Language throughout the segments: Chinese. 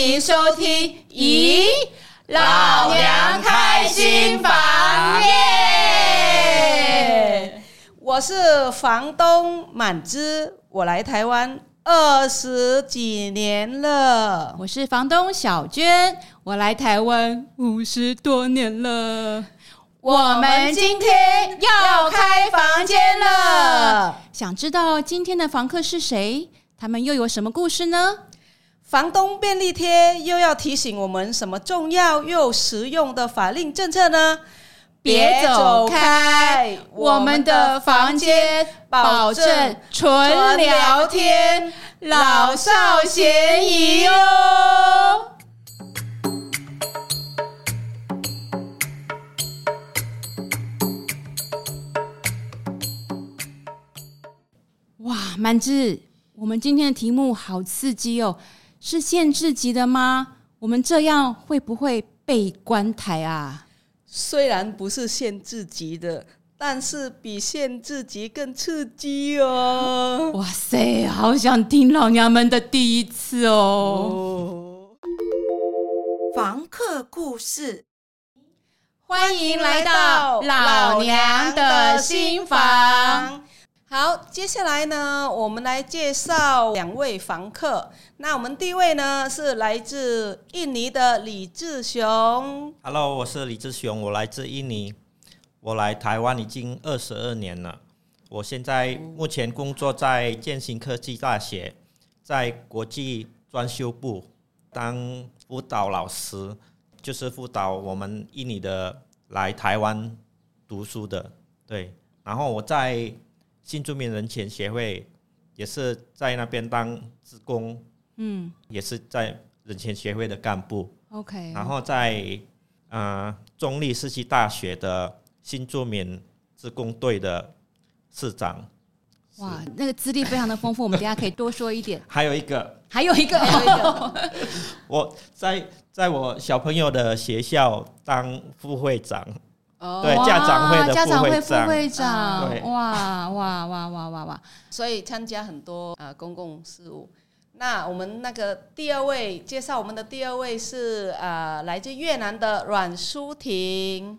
迎收听。咦，老娘开心房耶！我是房东满枝，我来台湾二十几年了。我是房东小娟，我来台湾五十多年了。我们今天要开房间了，想知道今天的房客是谁？他们又有什么故事呢？房东便利贴又要提醒我们什么重要又实用的法令政策呢？别走开，我们的房间保证纯聊天，老少咸宜哦。哇，满枝，我们今天的题目好刺激哦！是限制级的吗？我们这样会不会被关台啊？虽然不是限制级的，但是比限制级更刺激哦！哇塞，好想听老娘们的第一次哦！房客故事，欢迎来到老娘的新房。好，接下来呢，我们来介绍两位房客。那我们第一位呢是来自印尼的李志雄。Hello，我是李志雄，我来自印尼，我来台湾已经二十二年了。我现在目前工作在建新科技大学，在国际专修部当辅导老师，就是辅导我们印尼的来台湾读书的。对，然后我在。新住民人权协会也是在那边当职工，嗯，也是在人权协会的干部，OK。然后在呃中立世纪大学的新住民职工队的市长。哇，那个资历非常的丰富，我们等下可以多说一点。还有一个，还有一个，还有一个，我在在我小朋友的学校当副会长。哦，对，家长会的家长会副会长，对，哇哇哇哇哇哇，所以参加很多呃公共事务。那我们那个第二位介绍，我们的第二位是呃来自越南的阮淑婷。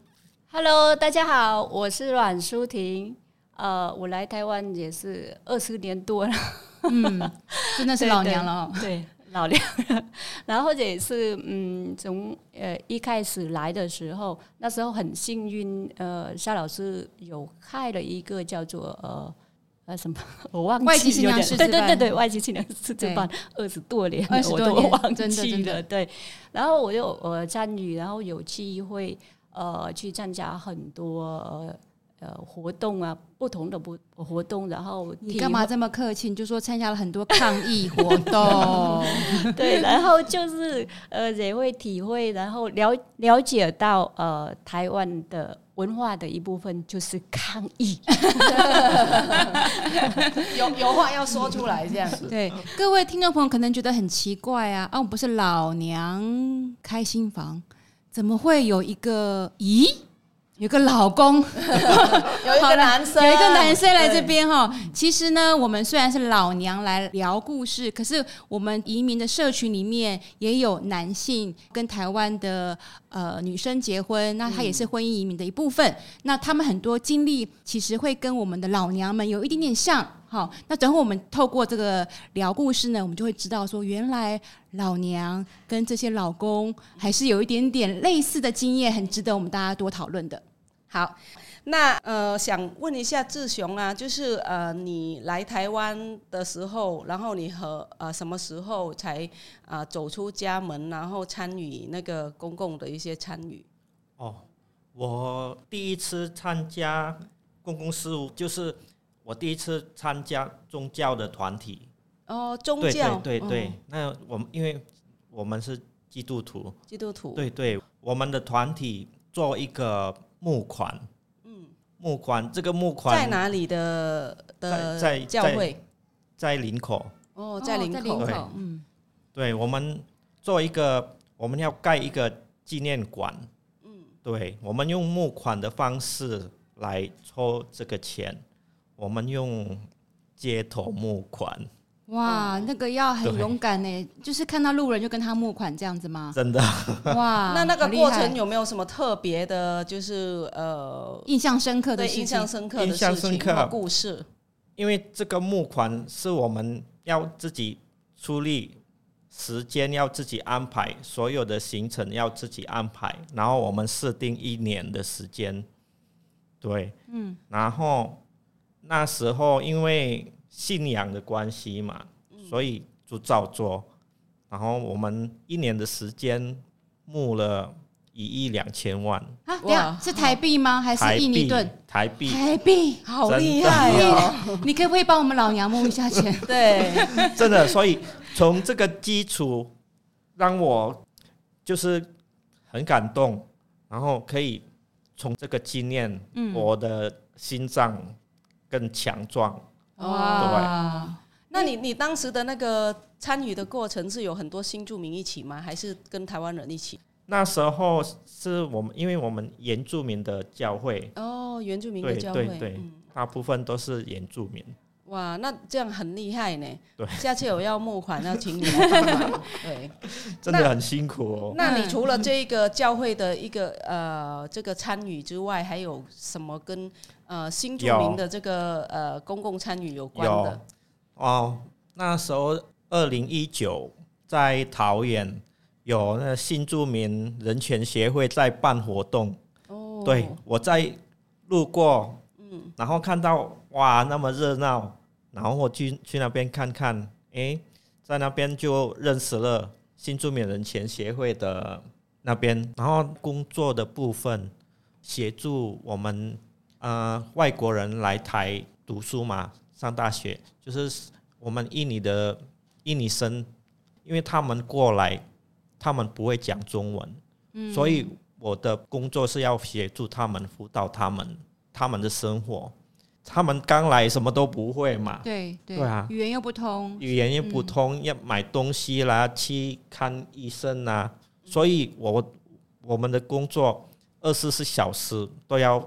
Hello，大家好，我是阮淑婷。呃，我来台湾也是二十年多了，嗯，真的是老娘了，对。对老两，然后或者也是嗯，从呃一开始来的时候，那时候很幸运，呃，夏老师有开了一个叫做呃呃什么，我忘记外籍新娘师，对对对对，外籍新娘师资班二十多年，我都忘记了，对。然后我就呃参与，然后有机会呃去参加很多。呃呃，活动啊，不同的不活动，然后你干嘛这么客气？你就说参加了很多抗议活动，对，然后就是呃也会体会，然后了了解到呃台湾的文化的一部分就是抗议，有有话要说出来这样子。对，各位听众朋友可能觉得很奇怪啊，啊，我不是老娘开新房，怎么会有一个咦？有个老公，有一个男生，有一个男生来这边哈。其实呢，我们虽然是老娘来聊故事，可是我们移民的社群里面也有男性跟台湾的呃女生结婚，那他也是婚姻移民的一部分。那他们很多经历其实会跟我们的老娘们有一点点像。好，那等会我们透过这个聊故事呢，我们就会知道说，原来老娘跟这些老公还是有一点点类似的经验，很值得我们大家多讨论的。好，那呃，想问一下志雄啊，就是呃，你来台湾的时候，然后你和呃什么时候才啊、呃、走出家门，然后参与那个公共的一些参与？哦，我第一次参加公共事务，就是我第一次参加宗教的团体。哦，宗教，对对对，对、哦、那我们因为我们是基督徒，基督徒，对对，我们的团体做一个。募款，嗯，募款，这个募款在哪里的的在教会，在林口。哦，在林口，对，嗯，对，我们做一个，我们要盖一个纪念馆，嗯，对，我们用募款的方式来抽这个钱，我们用街头募款，哇，那个要很勇敢呢，就是看到路人就跟他募款这样子吗？真的。哇，那那个过程有没有什么特别的，就是呃，印象深刻的印象深刻的印象深刻故事？因为这个募款是我们要自己出力，时间要自己安排，所有的行程要自己安排，然后我们设定一年的时间。对，嗯，然后那时候因为。信仰的关系嘛，所以就照做。然后我们一年的时间募了一亿两千万啊！哇，是台币吗？还是印尼盾？台币，台币，好厉害哦！你可不可以帮我们老娘募一下钱？对，真的。所以从这个基础让我就是很感动，然后可以从这个经验，我的心脏更强壮。哇！那你你当时的那个参与的过程是有很多新住民一起吗？还是跟台湾人一起？那时候是我们，因为我们原住民的教会哦，原住民的教会，对对对，嗯、大部分都是原住民。哇，那这样很厉害呢。对，下次有要募款，要请你来帮忙。对，真的很辛苦哦。那你除了这个教会的一个呃这个参与之外，还有什么跟呃新住民的这个呃公共参与有关的？哦，那时候二零一九在桃园有那新住民人权协会在办活动。哦，对，我在路过，嗯，然后看到哇那么热闹。然后我去去那边看看，诶，在那边就认识了新住民人权协会的那边，然后工作的部分协助我们呃外国人来台读书嘛，上大学，就是我们印尼的印尼生，因为他们过来，他们不会讲中文，嗯，所以我的工作是要协助他们辅导他们他们的生活。他们刚来什么都不会嘛，对对，对啊，语言又不通，语言又不通，嗯、要买东西啦，去看医生啦，所以我我们的工作二十四小时都要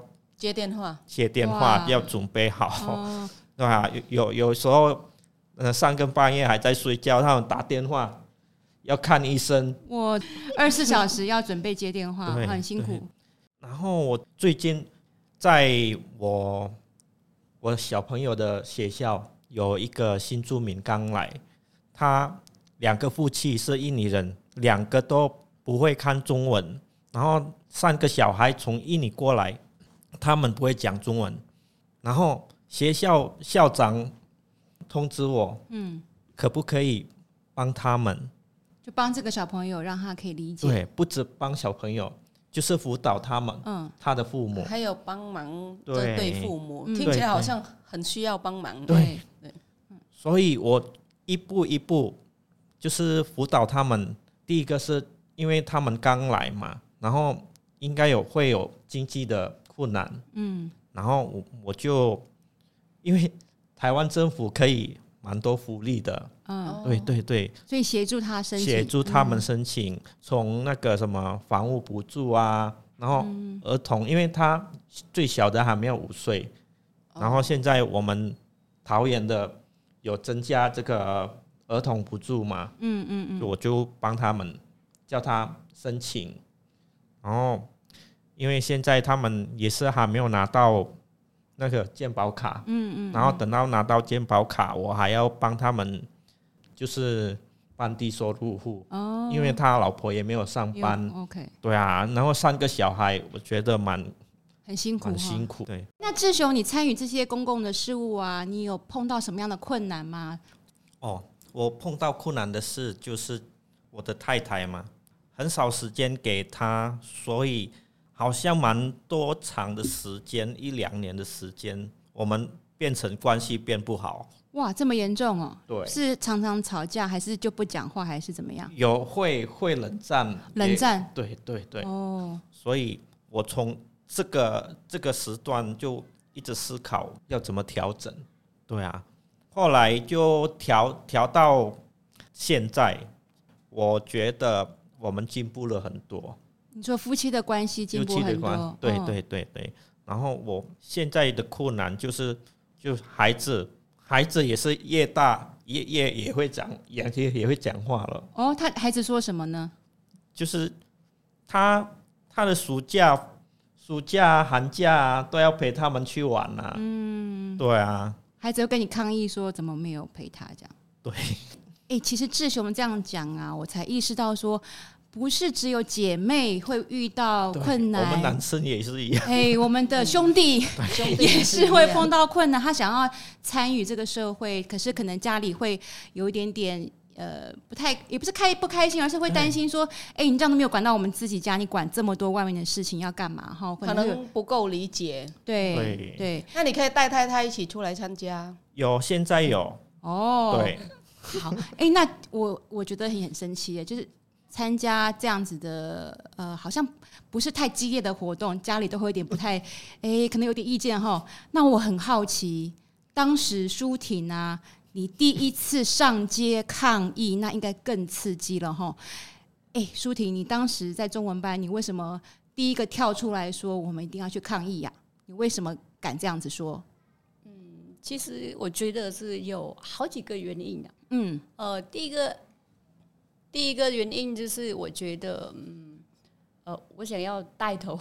接电话，接电话要准备好，哇 对啊，有有时候呃三更半夜还在睡觉，他们打电话要看医生，我二十四小时要准备接电话，很辛苦。然后我最近在我。我小朋友的学校有一个新住民刚来，他两个夫妻是印尼人，两个都不会看中文，然后三个小孩从印尼过来，他们不会讲中文，然后学校校长通知我，嗯，可不可以帮他们？就帮这个小朋友，让他可以理解。对，不止帮小朋友。就是辅导他们，嗯，他的父母，还有帮忙对对父母，听起来好像很需要帮忙。对对，所以我一步一步就是辅导他们。第一个是因为他们刚来嘛，然后应该有会有经济的困难，嗯，然后我我就因为台湾政府可以蛮多福利的。嗯，对对对，所以协助他申请，协助他们申请，从那个什么房屋补助啊，然后儿童，因为他最小的还没有五岁，然后现在我们桃园的有增加这个儿童补助嘛，嗯嗯嗯，我就帮他们叫他申请，然后因为现在他们也是还没有拿到那个健保卡，嗯嗯，然后等到拿到健保卡，我还要帮他们。就是办低收入户，哦，因为他老婆也没有上班，OK，对啊，然后三个小孩，我觉得蛮很辛苦，很辛苦。对，那志雄，你参与这些公共的事务啊，你有碰到什么样的困难吗？哦，我碰到困难的事就是我的太太嘛，很少时间给她，所以好像蛮多长的时间，一两年的时间，我们变成关系变不好。哇，这么严重哦？对，是常常吵架，还是就不讲话，还是怎么样？有会会冷战，冷战，对对对。哦，所以我从这个这个时段就一直思考要怎么调整。对啊，后来就调调到现在，我觉得我们进步了很多。你说夫妻的关系进步很多？对对对对。然后我现在的困难就是，就孩子。孩子也是越大越越也会讲，也也也会讲话了。哦，他孩子说什么呢？就是他他的暑假、暑假、寒假都要陪他们去玩呐、啊。嗯，对啊。孩子又跟你抗议说，怎么没有陪他这样？对。哎、欸，其实志雄这样讲啊，我才意识到说。不是只有姐妹会遇到困难，我们男生也是一样。哎、我们的兄弟也是会碰到困难。他想要参与这个社会，可是可能家里会有一点点呃，不太，也不是开不开心，而是会担心说，哎、欸，你这样都没有管到我们自己家，你管这么多外面的事情要干嘛？哈，可能不够理解。对对对，那你可以带太太一起出来参加。有，现在有哦。对，好，哎、欸，那我我觉得很很生气耶，就是。参加这样子的，呃，好像不是太激烈的活动，家里都会有点不太，哎，可能有点意见哈。那我很好奇，当时舒婷啊，你第一次上街抗议，那应该更刺激了哈。哎，舒婷，你当时在中文班，你为什么第一个跳出来说我们一定要去抗议呀？你为什么敢这样子说？嗯，其实我觉得是有好几个原因的。嗯，呃，第一个。第一个原因就是，我觉得，嗯，呃，我想要带头。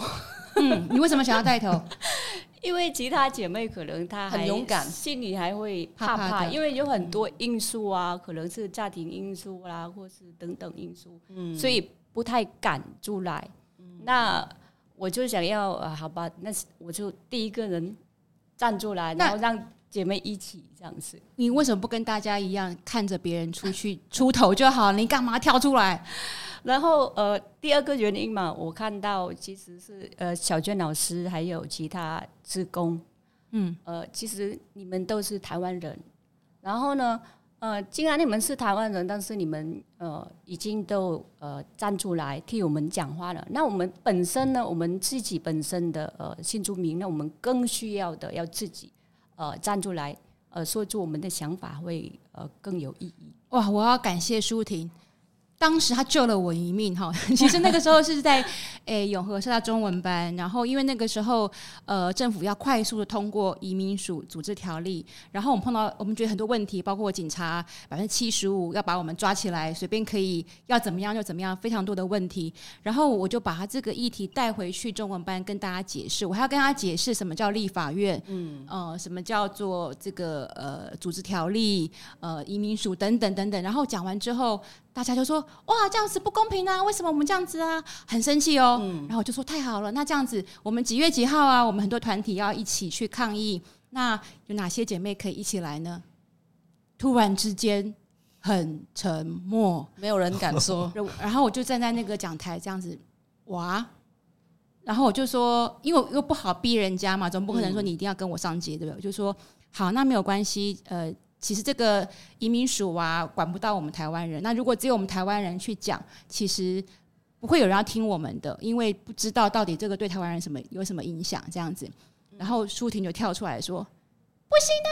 嗯，你为什么想要带头？因为其他姐妹可能她很勇敢，心里还会怕怕，因为有很多因素啊，可能是家庭因素啦，或是等等因素，嗯，所以不太敢出来。嗯，那我就想要，啊，好吧，那我就第一个人站出来，然后让。姐妹一起这样子，你为什么不跟大家一样看着别人出去 出头就好？你干嘛跳出来？然后呃，第二个原因嘛，我看到其实是呃，小娟老师还有其他职工，嗯呃，其实你们都是台湾人。然后呢，呃，既然你们是台湾人，但是你们呃已经都呃站出来替我们讲话了。那我们本身呢，我们自己本身的呃新住民，那我们更需要的要自己。呃，站出来，呃，说出我们的想法会呃更有意义。哇，我要感谢舒婷。当时他救了我一命哈，其实那个时候是在 诶、欸、永和社大中文班，然后因为那个时候呃政府要快速的通过移民署组织条例，然后我们碰到我们觉得很多问题，包括警察百分之七十五要把我们抓起来，随便可以要怎么样就怎么样，非常多的问题，然后我就把他这个议题带回去中文班跟大家解释，我还要跟他解释什么叫立法院，嗯呃什么叫做这个呃组织条例，呃移民署等等等等，然后讲完之后。大家就说哇，这样子不公平啊！为什么我们这样子啊？很生气哦。嗯。然后我就说太好了，那这样子我们几月几号啊？我们很多团体要一起去抗议，那有哪些姐妹可以一起来呢？突然之间很沉默，没有人敢说。然后我就站在那个讲台这样子，哇！然后我就说，因为又不好逼人家嘛，总不可能说你一定要跟我上街，对不对？我就说好，那没有关系，呃。其实这个移民署啊，管不到我们台湾人。那如果只有我们台湾人去讲，其实不会有人要听我们的，因为不知道到底这个对台湾人什么有什么影响这样子。然后舒婷就跳出来说：“不行啊，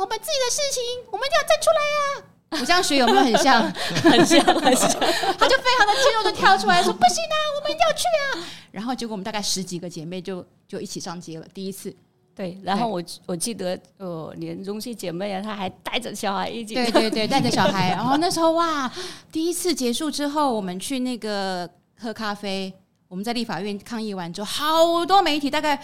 我们自己的事情，我们一定要站出来啊！”我这样学有没有很像？很像，很像。他就非常的激动的跳出来说：“不行啊，我们一定要去啊！”然后结果我们大概十几个姐妹就就一起上街了，第一次。对，然后我我记得，呃，连荣熙姐妹啊，她还带着小孩一起。对对对，带着小孩。然后那时候哇，第一次结束之后，我们去那个喝咖啡。我们在立法院抗议完之后，好多媒体，大概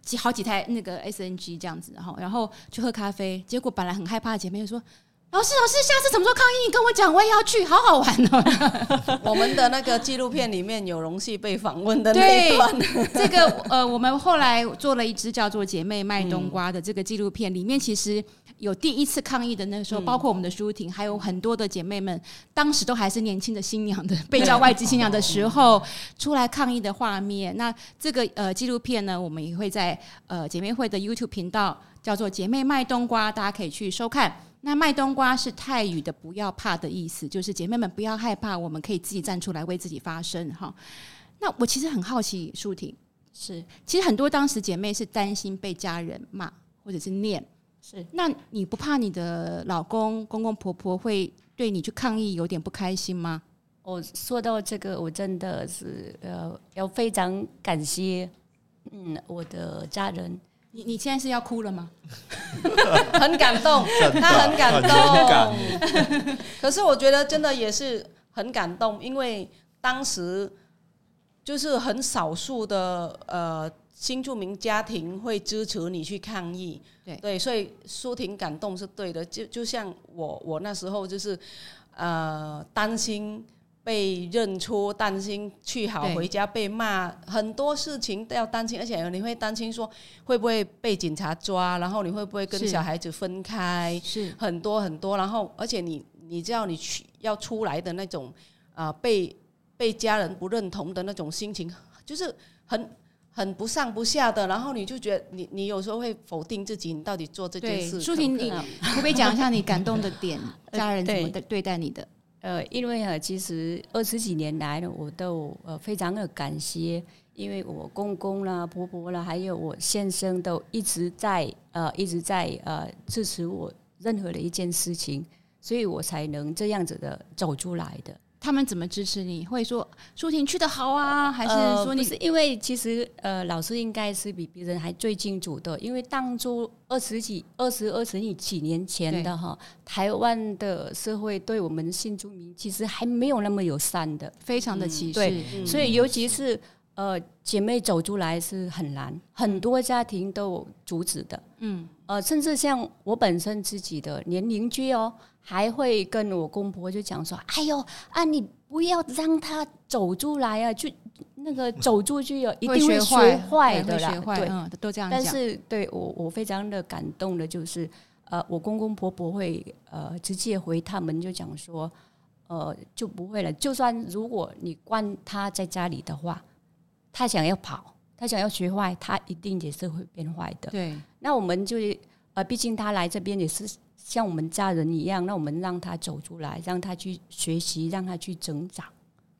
几好几台那个 SNG 这样子，然后然后去喝咖啡。结果本来很害怕的姐妹就说。老师，老师，下次什么时候抗议？你跟我讲，我也要去，好好玩哦。我们的那个纪录片里面有荣熙被访问的那一段。这个呃，我们后来做了一支叫做《姐妹卖冬瓜》的这个纪录片，里面其实有第一次抗议的那个时候，包括我们的舒婷，还有很多的姐妹们，当时都还是年轻的新娘的，被叫外籍新娘的时候，出来抗议的画面。那这个呃纪录片呢，我们也会在呃姐妹会的 YouTube 频道，叫做《姐妹卖冬瓜》，大家可以去收看。那卖冬瓜是泰语的“不要怕”的意思，就是姐妹们不要害怕，我们可以自己站出来为自己发声哈。那我其实很好奇，舒婷是，其实很多当时姐妹是担心被家人骂或者是念，是。那你不怕你的老公公公婆婆会对你去抗议有点不开心吗？我说到这个，我真的是呃要非常感谢，嗯，我的家人。你你现在是要哭了吗？很感动，他很感动。可是我觉得真的也是很感动，因为当时就是很少数的呃新住民家庭会支持你去抗议。对对，所以舒婷感动是对的。就就像我我那时候就是呃担心。被认出，担心去好回家被骂，很多事情都要担心，而且你会担心说会不会被警察抓，然后你会不会跟小孩子分开，是很多很多，然后而且你你知道你去要出来的那种啊、呃，被被家人不认同的那种心情，就是很很不上不下的，然后你就觉得你你有时候会否定自己，你到底做这件事。舒婷，你可不可以讲一下你感动的点？家人怎么对待你的？呃，因为啊，其实二十几年来呢，我都呃非常的感谢，因为我公公啦、婆婆啦，还有我先生都一直在呃一直在呃支持我任何的一件事情，所以我才能这样子的走出来的。他们怎么支持你？会说舒婷去的好啊，还是说你、呃、是因为其实呃，老师应该是比别人还最清楚的，因为当初二十几、二十二十几年前的哈，台湾的社会对我们新住民其实还没有那么友善的，非常的歧视。对，嗯、所以尤其是呃，姐妹走出来是很难，很多家庭都阻止的。嗯，呃，甚至像我本身自己的连邻居哦。还会跟我公婆就讲说：“哎呦啊，你不要让他走出来啊，就那个走出去哦，一定会学坏的啦。”对，嗯，都这样讲。但是对我我非常的感动的就是，呃，我公公婆婆会呃直接回他们就讲说，呃，就不会了。就算如果你关他在家里的话，他想要跑，他想要学坏，他一定也是会变坏的。对，那我们就是呃，毕竟他来这边也是。像我们家人一样，那我们让他走出来，让他去学习，让他去成长。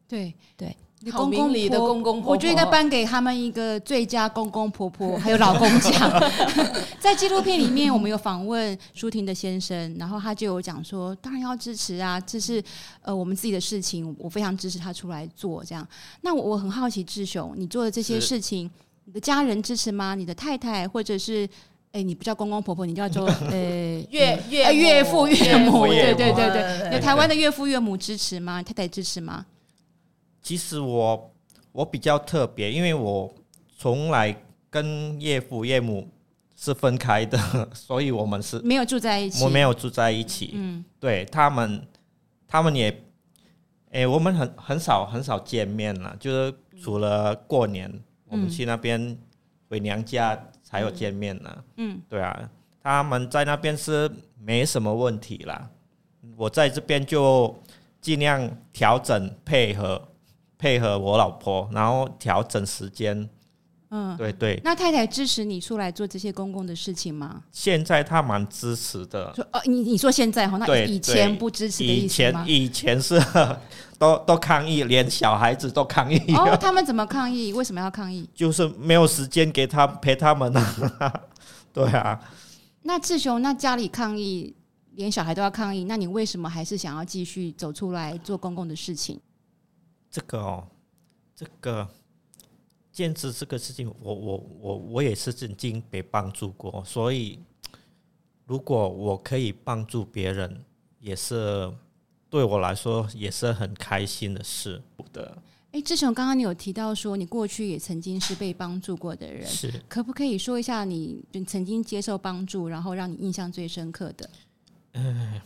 对对，好明理的公公婆婆，我觉得应该颁给他们一个最佳公公婆婆 还有老公奖。在纪录片里面，我们有访问舒婷的先生，然后他就有讲说，当然要支持啊，这是呃我们自己的事情，我非常支持他出来做这样。那我我很好奇，志雄，你做的这些事情，你的家人支持吗？你的太太或者是？哎、欸，你不叫公公婆婆，你叫做 呃岳岳岳岳父岳母，对对对对。对对对有台湾的岳父岳母支持吗？太太支持吗？其实我我比较特别，因为我从来跟岳父岳母是分开的，所以我们是没有住在一起。我没有住在一起。嗯，对他们，他们也，哎，我们很很少很少见面了，就是除了过年，我们去那边回娘家。才有见面呢，嗯，对啊，他们在那边是没什么问题啦，我在这边就尽量调整配合配合我老婆，然后调整时间。嗯，对对。那太太支持你出来做这些公共的事情吗？现在她蛮支持的。说哦，你你说现在哈，那以前不支持的意思吗？以前以前是 都都抗议，连小孩子都抗议。哦，他们怎么抗议？为什么要抗议？就是没有时间给他陪他们啊。对啊。那志雄，那家里抗议，连小孩都要抗议，那你为什么还是想要继续走出来做公共的事情？这个哦，这个。兼职这个事情，我我我我也是曾经被帮助过，所以如果我可以帮助别人，也是对我来说也是很开心的事的。哎，志雄，刚刚你有提到说你过去也曾经是被帮助过的人，是可不可以说一下你曾经接受帮助，然后让你印象最深刻的？嗯，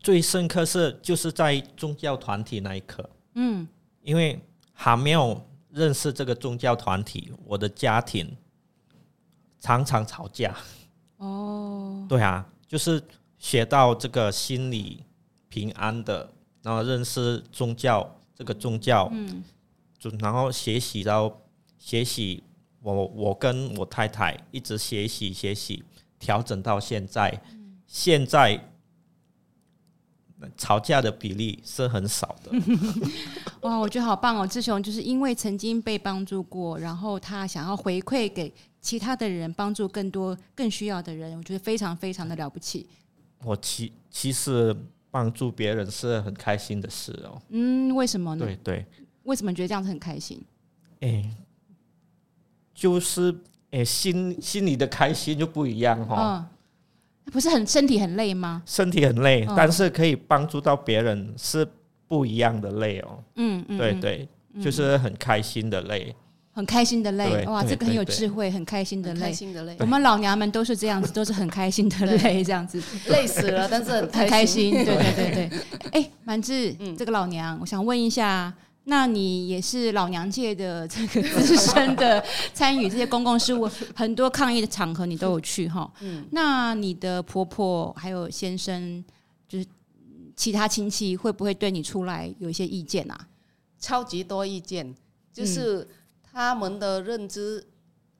最深刻是就是在宗教团体那一刻，嗯，因为还没有。认识这个宗教团体，我的家庭常常吵架。哦，对啊，就是学到这个心理平安的，然后认识宗教这个宗教，嗯，就然后学习到学习，我我跟我太太一直学习学习，调整到现在，现在。吵架的比例是很少的。哇，我觉得好棒哦！志雄就是因为曾经被帮助过，然后他想要回馈给其他的人，帮助更多更需要的人，我觉得非常非常的了不起。我其其实帮助别人是很开心的事哦。嗯，为什么呢？对对，为什么觉得这样子很开心？哎，就是哎，心心里的开心就不一样哈。哦嗯，不是很身体很累吗？身体很累，嗯，但是可以帮助到别人，是不一样的累哦。嗯嗯，对对，嗯，就是很开心的累。很开心的累，哇，这个很有智慧，很开心的累。我们老娘们都是这样子，都是很开心的累，这样子累死了，但是很开心。对对对对，哎，满志，这个老娘，我想问一下，那你也是老娘界的这个资深的，参与这些公共事务，很多抗议的场合你都有去哈。嗯，那你的婆婆还有先生，就是其他亲戚，会不会对你出来有一些意见啊？超级多意见，就是。他们的认知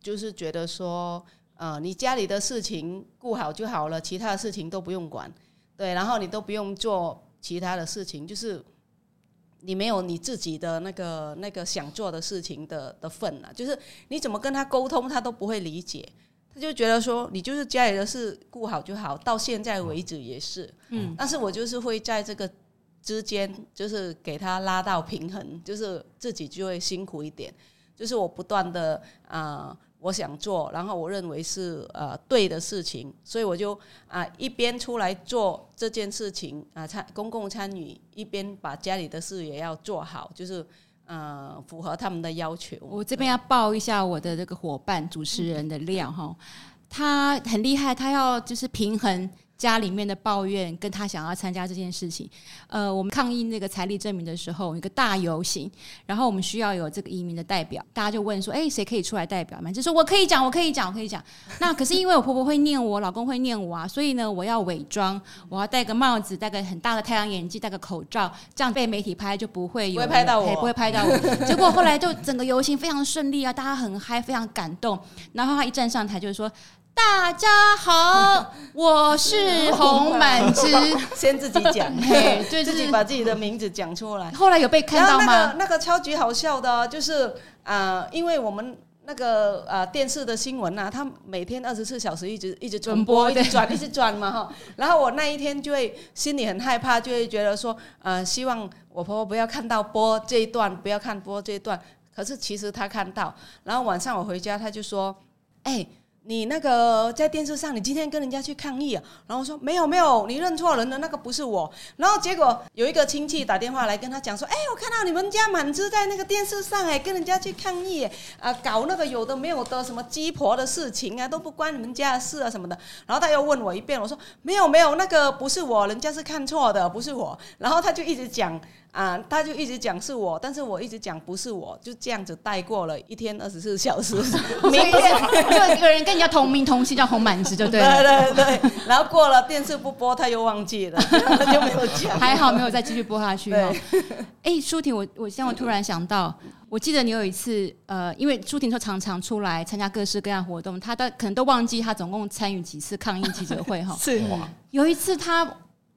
就是觉得说，呃，你家里的事情顾好就好了，其他的事情都不用管，对，然后你都不用做其他的事情，就是你没有你自己的那个那个想做的事情的的份了，就是你怎么跟他沟通，他都不会理解，他就觉得说你就是家里的事顾好就好，到现在为止也是，嗯，但是我就是会在这个之间，就是给他拉到平衡，就是自己就会辛苦一点。就是我不断的啊、呃，我想做，然后我认为是呃对的事情，所以我就啊、呃、一边出来做这件事情啊参、呃、公共参与，一边把家里的事也要做好，就是呃符合他们的要求。我这边要报一下我的这个伙伴主持人的料哈，他很厉害，他要就是平衡。家里面的抱怨跟他想要参加这件事情，呃，我们抗议那个财力证明的时候，一个大游行，然后我们需要有这个移民的代表，大家就问说，哎，谁可以出来代表嘛？就说我可以讲，我可以讲，我可以讲。那可是因为我婆婆会念我，我老公会念我啊，所以呢，我要伪装，我要戴个帽子，戴个很大的太阳眼镜，戴个口罩，这样被媒体拍就不会有不会拍到我，不会拍到我。结果后来就整个游行非常顺利啊，大家很嗨，非常感动。然后他一站上台就是说。大家好，我是洪满枝。先自己讲，嘿，就自己把自己的名字讲出来。后来有被看到吗？那个那个超级好笑的，就是啊、呃，因为我们那个啊、呃、电视的新闻啊，它每天二十四小时一直一直转播，一直转，一直转嘛哈。然后我那一天就会心里很害怕，就会觉得说，呃，希望我婆婆不要看到播这一段，不要看播这一段。可是其实她看到，然后晚上我回家，她就说，哎、欸。你那个在电视上，你今天跟人家去抗议啊？然后说没有没有，你认错人了，那个不是我。然后结果有一个亲戚打电话来跟他讲说，哎，我看到你们家满枝在那个电视上，哎，跟人家去抗议，啊，搞那个有的没有的什么鸡婆的事情啊，都不关你们家的事啊什么的。然后他又问我一遍，我说没有没有，那个不是我，人家是看错的，不是我。然后他就一直讲。啊，他就一直讲是我，但是我一直讲不是我，就这样子带过了一天二十四小时。明天就一个人跟人家同名同姓叫洪满枝，就对了。对对对，然后过了电视不播，他又忘记了，他 就没有讲。还好没有再继续播下去。哎，舒婷，我我现在我突然想到，我记得你有一次，呃，因为舒婷说常常出来参加各式各样活动，她都可能都忘记她总共参与几次抗议记者会哈。是。有一次她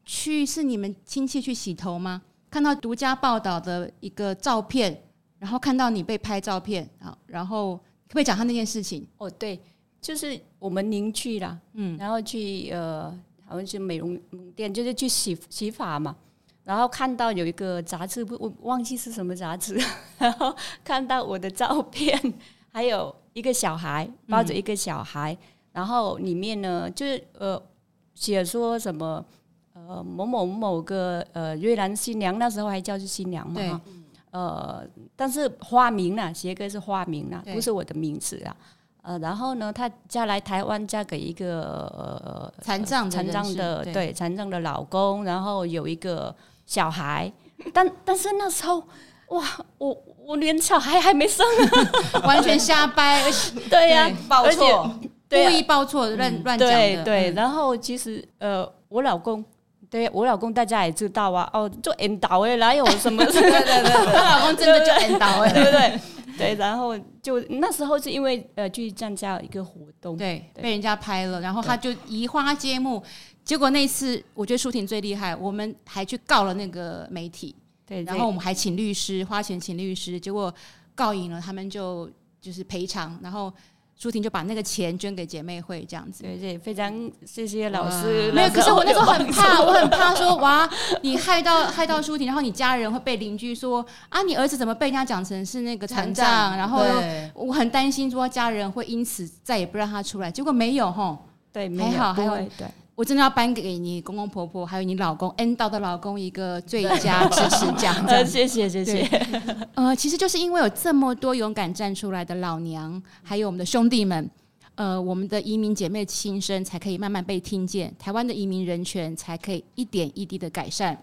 去是你们亲戚去洗头吗？看到独家报道的一个照片，然后看到你被拍照片啊，然后可不可以讲他那件事情？哦，对，就是我们邻居啦，嗯，然后去呃，好像是美容店，就是去洗洗发嘛，然后看到有一个杂志，不，我忘记是什么杂志，然后看到我的照片，还有一个小孩抱着一个小孩，嗯、然后里面呢，就是呃，写说什么。呃，某某某个呃，瑞兰新娘那时候还叫是新娘嘛，对。呃，但是花名呢，写个是花名呢，不是我的名字啊。呃，然后呢，她嫁来台湾，嫁给一个呃残障残障的对。残障的老公，然后有一个小孩，但但是那时候哇，我我连小孩还没生，完全瞎掰，对呀，报错，故意报错，乱乱讲的，对对。然后其实呃，我老公。对我老公，大家也知道啊。哦，就引导哎，哪有什么？对对对，他老公真的就引导哎，对不对？对，然后就那时候是因为呃去参加一个活动，对，被人家拍了，然后他就移花接木。结果那次我觉得舒婷最厉害，我们还去告了那个媒体，对，然后我们还请律师，花钱请律师，结果告赢了，他们就就是赔偿，然后。舒婷就把那个钱捐给姐妹会，这样子。对对，非常谢谢老师。没有，可是我那时候很怕，我很怕说哇，你害到害到舒婷，然后你家人会被邻居说啊，你儿子怎么被人家讲成是那个残障？然后我很担心说家人会因此再也不让他出来。结果没有吼，对，还好还好，对。我真的要颁给你公公婆婆，还有你老公恩道的老公一个最佳支持奖。谢谢谢谢。呃，其实就是因为有这么多勇敢站出来的老娘，还有我们的兄弟们，呃，我们的移民姐妹亲身才可以慢慢被听见，台湾的移民人权才可以一点一滴的改善。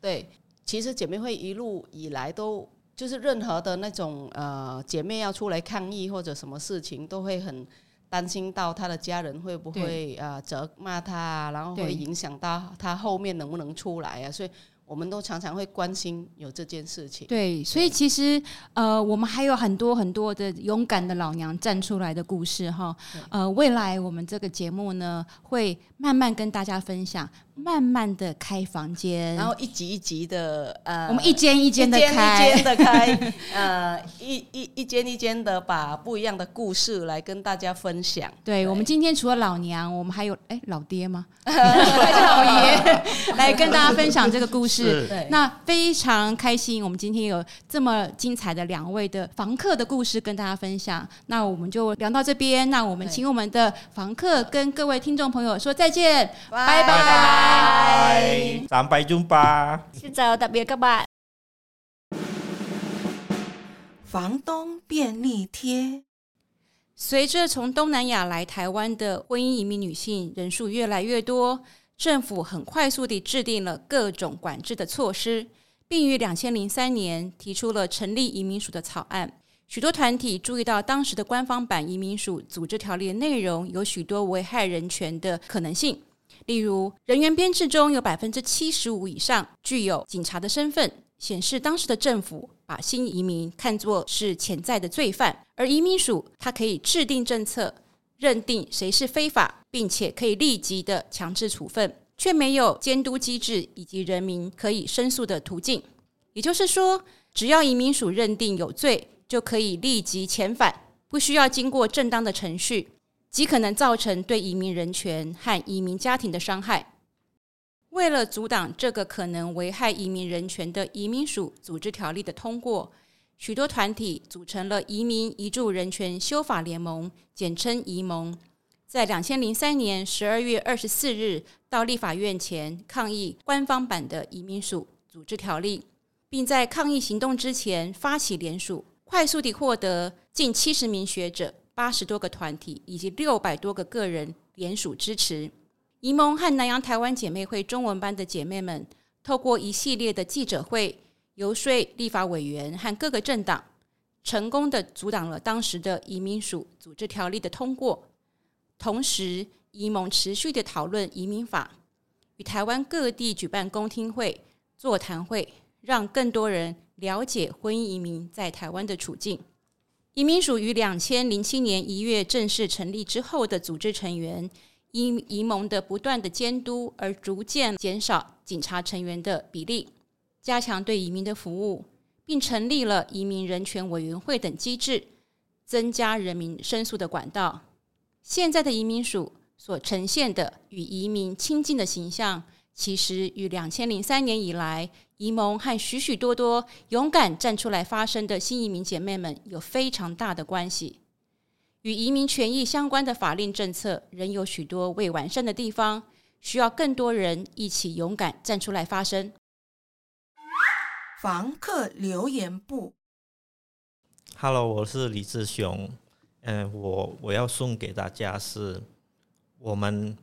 对，其实姐妹会一路以来都就是任何的那种呃姐妹要出来抗议或者什么事情都会很。担心到他的家人会不会呃责骂他，然后会影响到他后面能不能出来啊？所以。我们都常常会关心有这件事情。对，所以其实呃，我们还有很多很多的勇敢的老娘站出来的故事哈。呃，未来我们这个节目呢，会慢慢跟大家分享，慢慢的开房间，然后一集一集的呃，我们一间一间的开，一间一间的开，呃，一一一间一间的把不一样的故事来跟大家分享。对，对我们今天除了老娘，我们还有哎老爹吗？还是老爷来跟大家分享这个故事。是，那非常开心，我们今天有这么精彩的两位的房客的故事跟大家分享。那我们就聊到这边，那我们请我们的房客跟各位听众朋友说再见，拜拜，Sampai jumpa，现在特别各位，房东便利贴。随着从东南亚来台湾的婚姻移民女性人数越来越多。政府很快速地制定了各种管制的措施，并于两千零三年提出了成立移民署的草案。许多团体注意到当时的官方版移民署组织条例的内容有许多危害人权的可能性，例如人员编制中有百分之七十五以上具有警察的身份，显示当时的政府把新移民看作是潜在的罪犯，而移民署它可以制定政策。认定谁是非法，并且可以立即的强制处分，却没有监督机制以及人民可以申诉的途径。也就是说，只要移民署认定有罪，就可以立即遣返，不需要经过正当的程序，极可能造成对移民人权和移民家庭的伤害。为了阻挡这个可能危害移民人权的移民署组织条例的通过。许多团体组成了移民移住人权修法联盟，简称移盟，在两千零三年十二月二十四日到立法院前抗议官方版的移民署组织条例，并在抗议行动之前发起联署，快速地获得近七十名学者、八十多个团体以及六百多个个人联署支持。移盟和南洋台湾姐妹会中文班的姐妹们，透过一系列的记者会。游说立法委员和各个政党，成功的阻挡了当时的移民署组织条例的通过。同时，移盟持续的讨论移民法，与台湾各地举办公听会、座谈会，让更多人了解婚姻移民在台湾的处境。移民署于两千零七年一月正式成立之后的组织成员，因移盟的不断的监督而逐渐减少警察成员的比例。加强对移民的服务，并成立了移民人权委员会等机制，增加人民申诉的管道。现在的移民署所呈现的与移民亲近的形象，其实与两千零三年以来移盟和许许多多勇敢站出来发声的新移民姐妹们有非常大的关系。与移民权益相关的法令政策仍有许多未完善的地方，需要更多人一起勇敢站出来发声。房客留言簿，Hello，我是李志雄。嗯、呃，我我要送给大家是，我们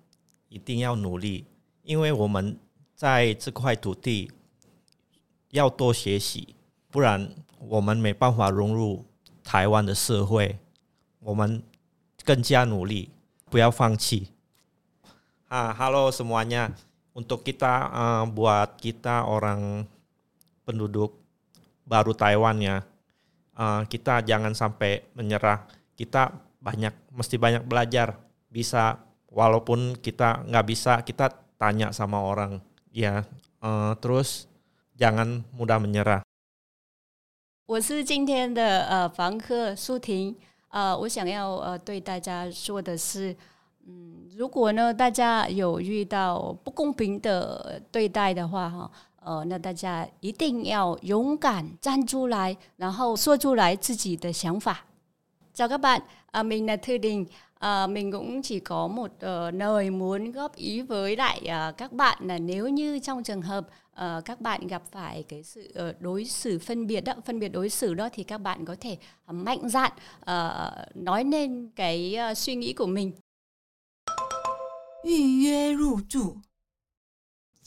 一定要努力，因为我们在这块土地要多学习，不然我们没办法融入台湾的社会。我们更加努力，不要放弃。啊，Hello semuanya，untuk kita 啊，buat kita orang penduduk baru Taiwan ya, uh, kita jangan sampai menyerah. Kita banyak, mesti banyak belajar. Bisa, walaupun kita nggak bisa, kita tanya sama orang. Ya, uh, terus jangan mudah menyerah. 我是今天的呃房客舒婷 呃，我想要呃对大家说的是，嗯，如果呢大家有遇到不公平的对待的话，哈， 呃，那大家一定要勇敢站出来，然后说出来自己的想法。chào các bạn, à, mình là Thư Đình. À, mình cũng chỉ có một uh, lời muốn góp ý với lại uh, các bạn là nếu như trong trường hợp uh, các bạn gặp phải cái sự uh, đối xử phân biệt đó, phân biệt đối xử đó thì các bạn có thể uh, mạnh dạn uh, nói lên cái uh, suy nghĩ của mình. 预约入住。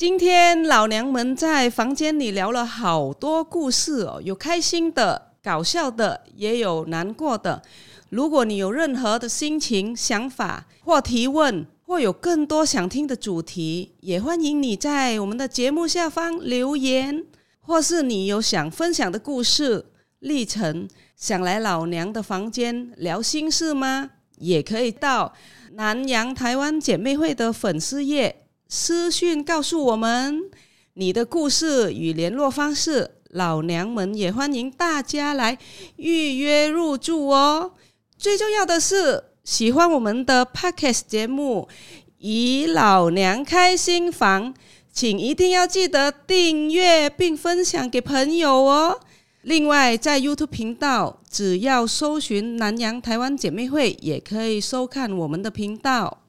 今天老娘们在房间里聊了好多故事哦，有开心的、搞笑的，也有难过的。如果你有任何的心情、想法或提问，或有更多想听的主题，也欢迎你在我们的节目下方留言，或是你有想分享的故事历程，想来老娘的房间聊心事吗？也可以到南洋台湾姐妹会的粉丝页私讯告诉我们你的故事与联络方式，老娘们也欢迎大家来预约入住哦。最重要的是，喜欢我们的 Podcast 节目《以老娘开新房》，请一定要记得订阅并分享给朋友哦。另外，在 YouTube 频道，只要搜寻“南洋台湾姐妹会”，也可以收看我们的频道。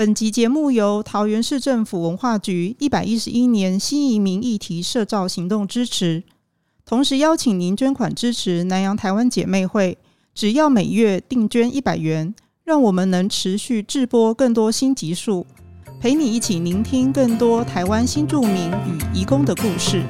本集节目由桃园市政府文化局一百一十一年新移民议题社造行动支持，同时邀请您捐款支持南洋台湾姐妹会。只要每月定捐一百元，让我们能持续制播更多新集数，陪你一起聆听更多台湾新住民与移工的故事。